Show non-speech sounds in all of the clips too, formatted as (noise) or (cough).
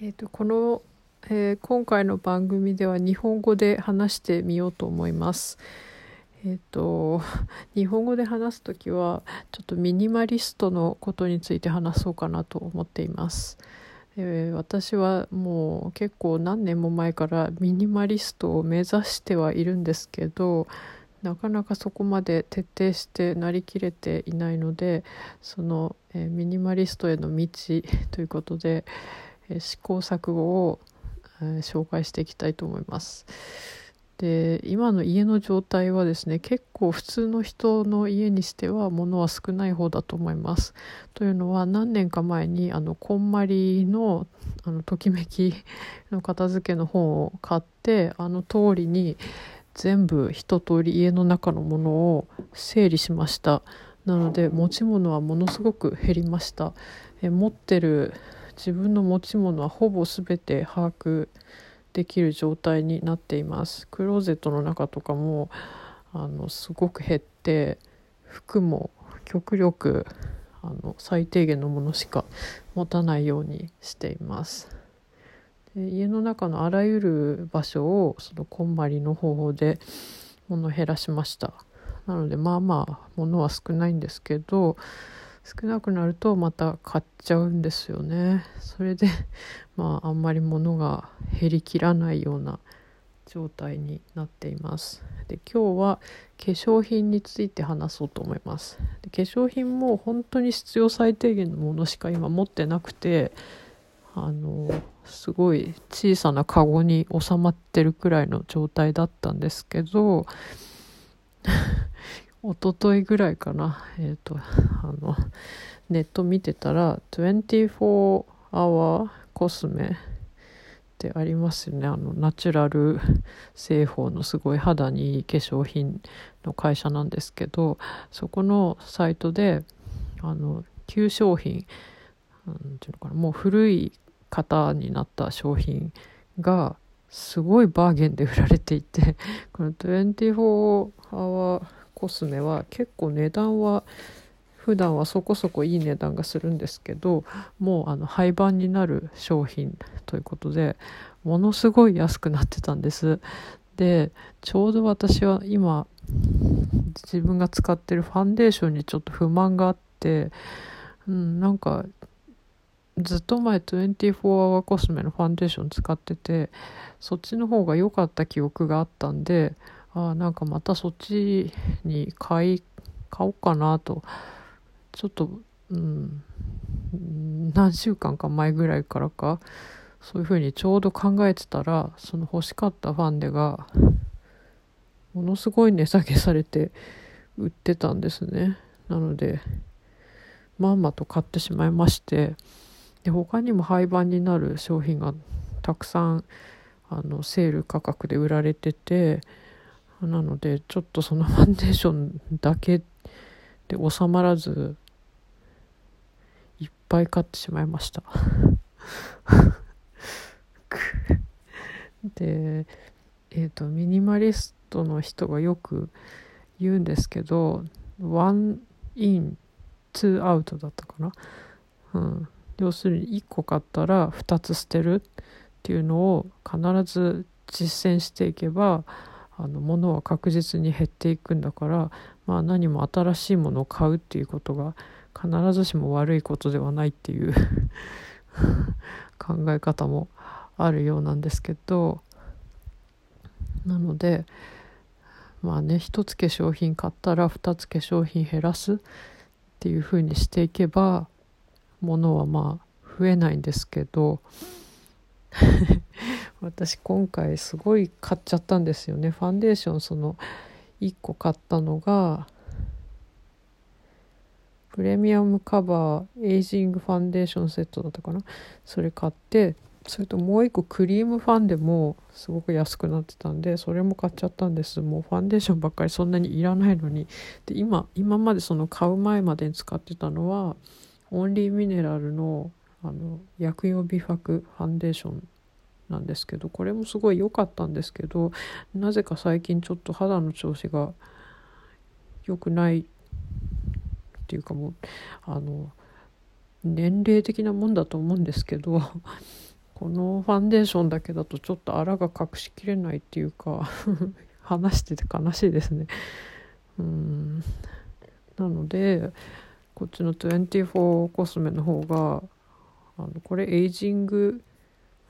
えーと、この、えー、今回の番組では日本語で話してみようと思います。えーと、(laughs) 日本語で話す時はちょっとミニマリストのことについて話そうかなと思っています。えー、私はもう結構何年も前からミニマリストを目指してはいるんですけどなかなかそこまで徹底してなりきれていないのでその、えー、ミニマリストへの道ということで、試行錯誤を、紹介していきたいと思います。で今の家の状態はですね結構普通の人の家にしては物は少ない方だと思います。というのは何年か前にあのこんまりのあのときめき (laughs) の片付けの本を買ってあの通りに全部一通り家の中のものを整理しました。なので持ち物はものすごく減りました。え持ってる自分の持ち物はほぼ全て把握できる状態になっています。クローゼットの中とかもあのすごく減って服も極力あの最低限のものしか持たないようにしています。で家の中のあらゆる場所をそのこんまりの方法で物減らしました。なのでまあまあ物は少ないんですけど少なくなるとまた買っちゃうんですよね。それで (laughs) まああんまり物が減りきらないような状態になっています。で今日は化粧品について話そうと思います。で化粧品も本当に必要最低限のものしか今持ってなくてあのすごい小さなカゴに収まってるくらいの状態だったんですけど一昨日ぐらいかな、えっ、ー、と、あの、ネット見てたら、24 hour コスメってありますよね。あの、ナチュラル製法のすごい肌にいい化粧品の会社なんですけど、そこのサイトで、あの、旧商品、なんていうのかな、もう古い型になった商品が、すごいバーゲンで売られていて、この24 hour コスメは結構値段は普段はそこそこいい値段がするんですけどもうあの廃盤になる商品ということでものすごい安くなってたんです。でちょうど私は今自分が使ってるファンデーションにちょっと不満があってうんなんかずっと前24 hour コスメのファンデーション使っててそっちの方が良かった記憶があったんであなんかまたそっちに買い買おうかなと。ちょっとうん何週間か前ぐらいからかそういうふうにちょうど考えてたらその欲しかったファンデがものすごい値下げされて売ってたんですね。なのでまんまと買ってしまいましてで他にも廃盤になる商品がたくさんあのセール価格で売られててなのでちょっとそのファンデーションだけで収まらずいっぱい買ってしまいました。(laughs) でえっ、ー、とミニマリストの人がよく言うんですけどワンインツーアウトだったかな、うん、要するに1個買ったら2つ捨てるっていうのを必ず実践していけばあの物は確実に減っていくんだから、まあ、何も新しいものを買うっていうことが必ずしも悪いことではないっていう (laughs) 考え方もあるようなんですけどなのでまあね一つ化粧品買ったら二つ化粧品減らすっていうふうにしていけば物はまあ増えないんですけど私今回すごい買っちゃったんですよね。ファンデーションその1個買ったのがプレミアムカバーエイジングファンデーションセットだったかな。それ買ってそれともう一個クリームファンデもすごく安くなってたんでそれも買っちゃったんです。もうファンデーションばっかりそんなにいらないのに。で今今までその買う前までに使ってたのはオンリーミネラルのあの薬用美白ファンデーションなんですけどこれもすごい良かったんですけどなぜか最近ちょっと肌の調子が良くないっていうかもうあの年齢的なもんだと思うんですけどこのファンデーションだけだとちょっとあらが隠しきれないっていうか話してて悲しいですね。うん。なのでこっちの24コスメの方があのこれエイジング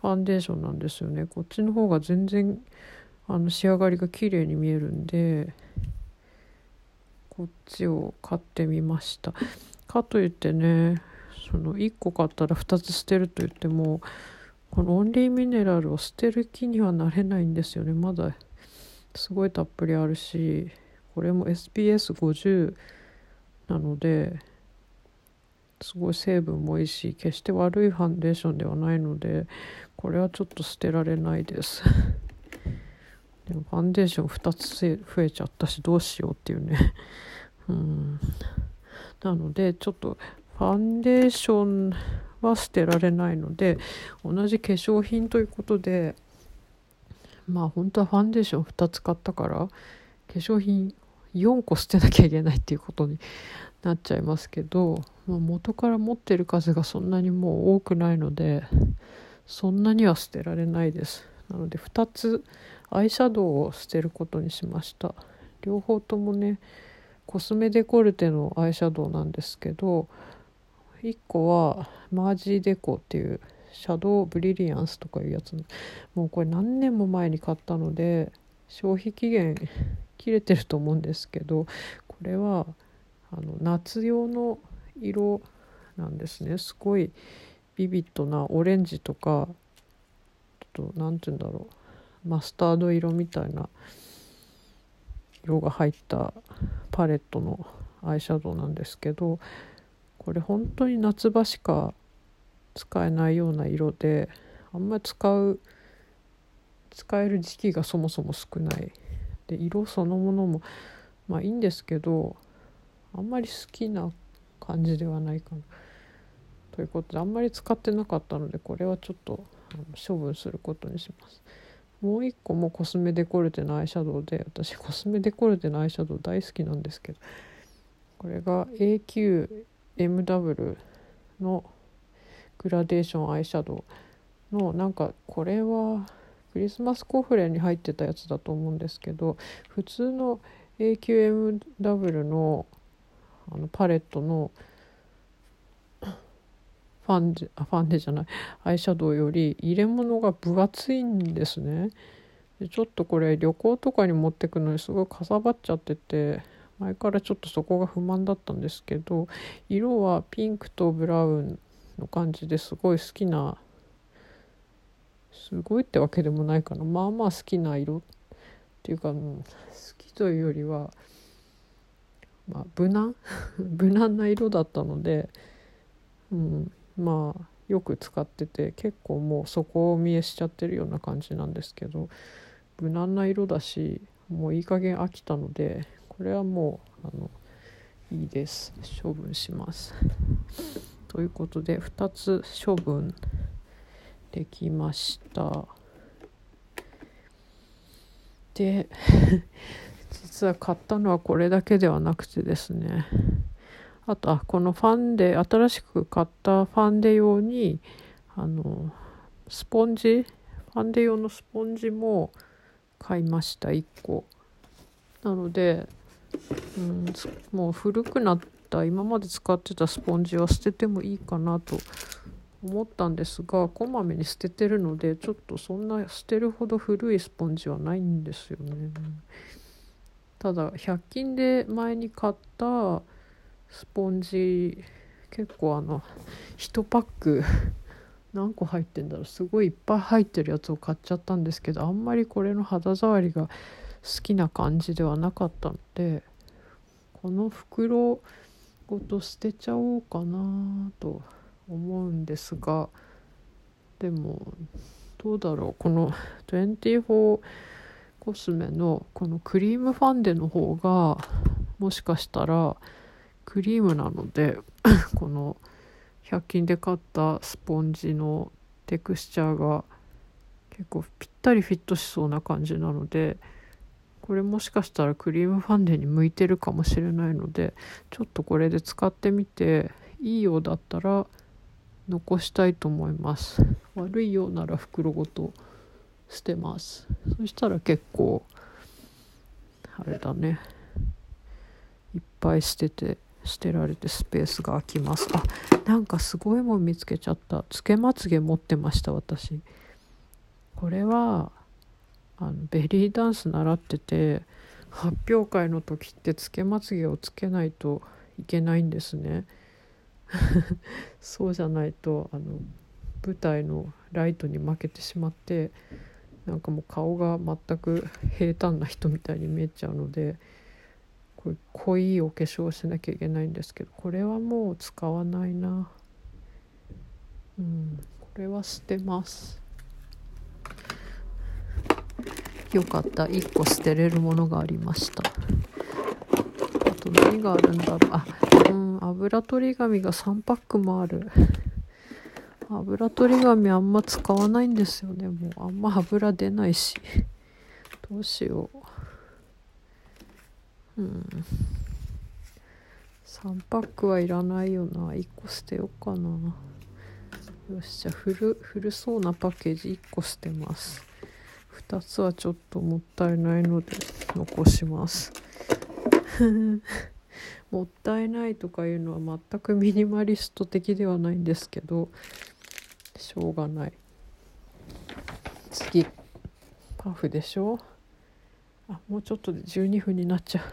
ファンデーションなんですよね。こっちの方が全然あの仕上がりが綺麗に見えるんでこっちを買ってみました。かといってねその1個買ったら2つ捨てると言ってもこのオンリーミネラルを捨てる気にはなれないんですよね。まだすごいたっぷりあるしこれも SPS50 なのですごい成分もいいし決して悪いファンデーションではないのでこれはちょっと捨てられないです。(laughs) でもファンデーション2つ増えちゃったしどうしようっていうね。(laughs) うん。なのでちょっとファンデーションは捨てられないので同じ化粧品ということでまあ本当はファンデーション2つ買ったから化粧品4個捨てなきゃいけないっていうことになっちゃいますけど、まあ、元から持ってる数がそんなにもう多くないのでそんなには捨てられないです。なので2つアイシャドウを捨てることにしました。両方ともねコスメデコルテのアイシャドウなんですけど1個はマージーデコっていうシャドウブリリアンスとかいうやつ。もうこれ何年も前に買ったので消費期限切れてると思うんですけどこれはあの夏用の色なんですね。すごいビビッドなオレンジとかちょっと何て言うんだろう。マスタード色みたいな色が入ったパレットのアイシャドウなんですけどこれ本当に夏場しか使えないような色であんまり使う使える時期がそもそも少ない。で色そのものもまあいいんですけどあんまり好きな感じではないかな。ということであんまり使ってなかったのでこれはちょっと処分することにします。もう一個もコスメデコルテのアイシャドウで私コスメデコルテのアイシャドウ大好きなんですけどこれが AQMW のグラデーションアイシャドウのなんかこれはクリスマスコフレに入ってたやつだと思うんですけど普通の AQMW のあのパレットのファンデあファンデじゃない。アイシャドウより入れ物が分厚いんですね。でちょっとこれ旅行とかに持ってくのにすごいかさばっちゃってて前からちょっとそこが不満だったんですけど色はピンクとブラウンの感じですごい好きなすごいってわけでもないかな。まあまあ好きな色っていうか、好きというよりはまあ、無難？(laughs) 無難な色だったので、うん、まあよく使ってて結構もう底を見えしちゃってるような感じなんですけど無難な色だしもういい加減飽きたのでこれはもうあのいいです処分します。(laughs) ということで2つ処分できました。で実は買ったのはこれだけではなくてですねあとあこのファンデ新しく買ったファンデ用にあのスポンジファンデ用のスポンジも買いました1個なので、うん、もう古くなった今まで使ってたスポンジは捨ててもいいかなと思ったんですがこまめに捨ててるのでちょっとそんな捨てるほど古いスポンジはないんですよね。ただ100均で前に買ったスポンジ結構あの1パック (laughs) 何個入ってんだろう。すごいいっぱい入ってるやつを買っちゃったんですけどあんまりこれの肌触りが好きな感じではなかったのでこの袋ごと捨てちゃおうかなと思うんですがでもどうだろう。この24コスメのこのクリームファンデの方がもしかしたらクリームなので (laughs) この100均で買ったスポンジのテクスチャーが結構ぴったりフィットしそうな感じなのでこれもしかしたらクリームファンデに向いてるかもしれないのでちょっとこれで使ってみていいようだったら残したいと思います。悪いようなら袋ごと捨てます。そしたら結構あれだね。いっぱい捨てて捨てられてスペースが空きます。あなんかすごいもん見つけちゃった。つけまつげ持ってました私。これはあのベリーダンス習ってて発表会の時ってつけまつげをつけないといけないんですね。(laughs) そうじゃないとあの舞台のライトに負けてしまってなんかもう顔が全く平坦な人みたいに見えちゃうのでこれ濃いお化粧をしなきゃいけないんですけどこれはもう使わないな。うんこれは捨てます。よかった。1個捨てれるものがありました。あと何があるんだろう。あうん油取り紙が3パックもある。油取り紙あんま使わないんですよね。もうあんま油出ないし。(laughs) どうしよう。うん。3パックはいらないよな。1個捨てようかな。よしじゃ。あ古古そうなパッケージ1個捨てます。2つはちょっともったいないので残します。(laughs) もったいないとかいうのは全くミニマリスト的ではないんですけど。しょうがない。次。パフでしょ？あもうちょっとで12分になっちゃう。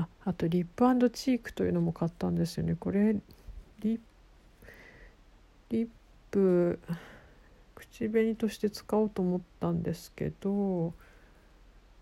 ああとリップチークというのも買ったんですよね。これリリップ口紅として使おうと思ったんですけど